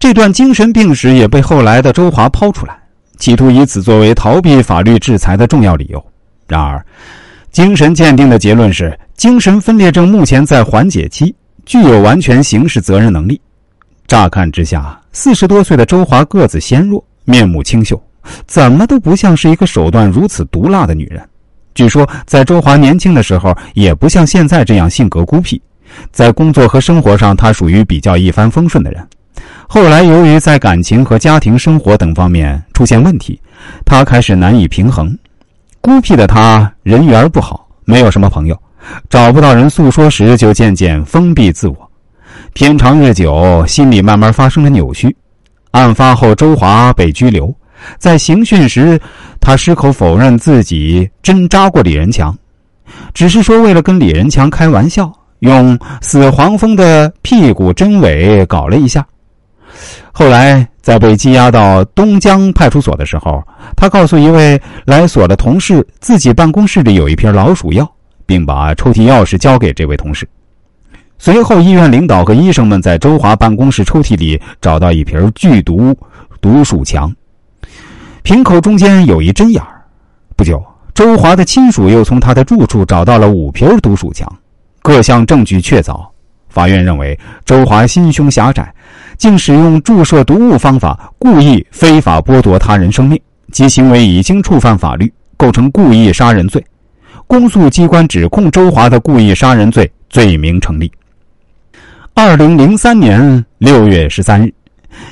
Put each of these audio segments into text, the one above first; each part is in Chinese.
这段精神病史也被后来的周华抛出来，企图以此作为逃避法律制裁的重要理由。然而，精神鉴定的结论是，精神分裂症目前在缓解期，具有完全刑事责任能力。乍看之下，四十多岁的周华个子纤弱，面目清秀，怎么都不像是一个手段如此毒辣的女人。据说，在周华年轻的时候，也不像现在这样性格孤僻。在工作和生活上，他属于比较一帆风顺的人。后来，由于在感情和家庭生活等方面出现问题，他开始难以平衡。孤僻的他人缘不好，没有什么朋友，找不到人诉说时，就渐渐封闭自我。天长日久，心里慢慢发生了扭曲。案发后，周华被拘留，在刑讯时，他矢口否认自己真扎过李仁强，只是说为了跟李仁强开玩笑。用死黄蜂的屁股针尾搞了一下。后来在被羁押到东江派出所的时候，他告诉一位来所的同事，自己办公室里有一瓶老鼠药，并把抽屉钥匙交给这位同事。随后，医院领导和医生们在周华办公室抽屉里找到一瓶剧毒毒鼠强，瓶口中间有一针眼儿。不久，周华的亲属又从他的住处找到了五瓶毒鼠强。各项证据确凿，法院认为周华心胸狭窄，竟使用注射毒物方法，故意非法剥夺他人生命，其行为已经触犯法律，构成故意杀人罪。公诉机关指控周华的故意杀人罪罪名成立。二零零三年六月十三日，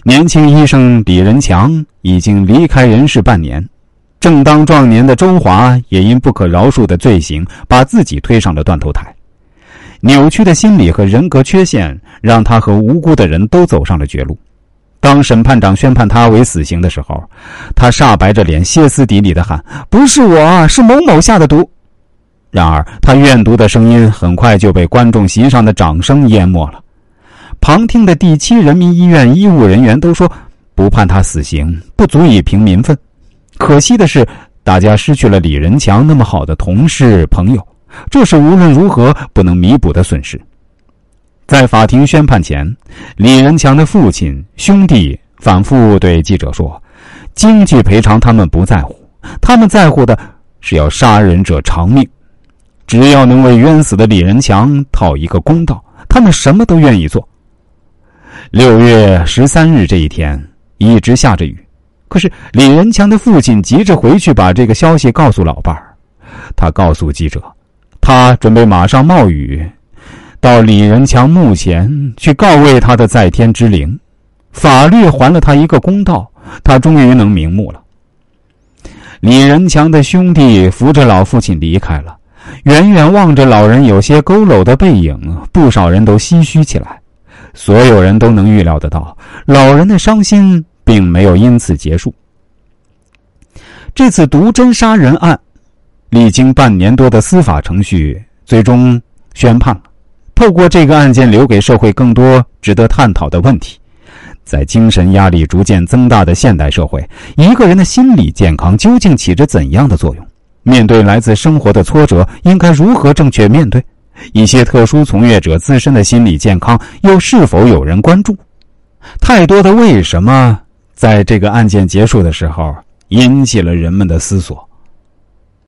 年轻医生李仁强已经离开人世半年，正当壮年的周华也因不可饶恕的罪行，把自己推上了断头台。扭曲的心理和人格缺陷，让他和无辜的人都走上了绝路。当审判长宣判他为死刑的时候，他煞白着脸，歇斯底里的喊：“不是我，是某某下的毒。”然而，他怨毒的声音很快就被观众席上的掌声淹没了。旁听的第七人民医院医务人员都说：“不判他死刑，不足以平民愤。”可惜的是，大家失去了李仁强那么好的同事朋友。这是无论如何不能弥补的损失。在法庭宣判前，李仁强的父亲、兄弟反复对记者说：“经济赔偿他们不在乎，他们在乎的是要杀人者偿命。只要能为冤死的李仁强讨一个公道，他们什么都愿意做。”六月十三日这一天一直下着雨，可是李仁强的父亲急着回去把这个消息告诉老伴儿。他告诉记者。他准备马上冒雨，到李仁强墓前去告慰他的在天之灵。法律还了他一个公道，他终于能瞑目了。李仁强的兄弟扶着老父亲离开了，远远望着老人有些佝偻的背影，不少人都唏嘘起来。所有人都能预料得到，老人的伤心并没有因此结束。这次毒针杀人案。历经半年多的司法程序，最终宣判了。透过这个案件，留给社会更多值得探讨的问题。在精神压力逐渐增大的现代社会，一个人的心理健康究竟起着怎样的作用？面对来自生活的挫折，应该如何正确面对？一些特殊从业者自身的心理健康，又是否有人关注？太多的为什么，在这个案件结束的时候，引起了人们的思索。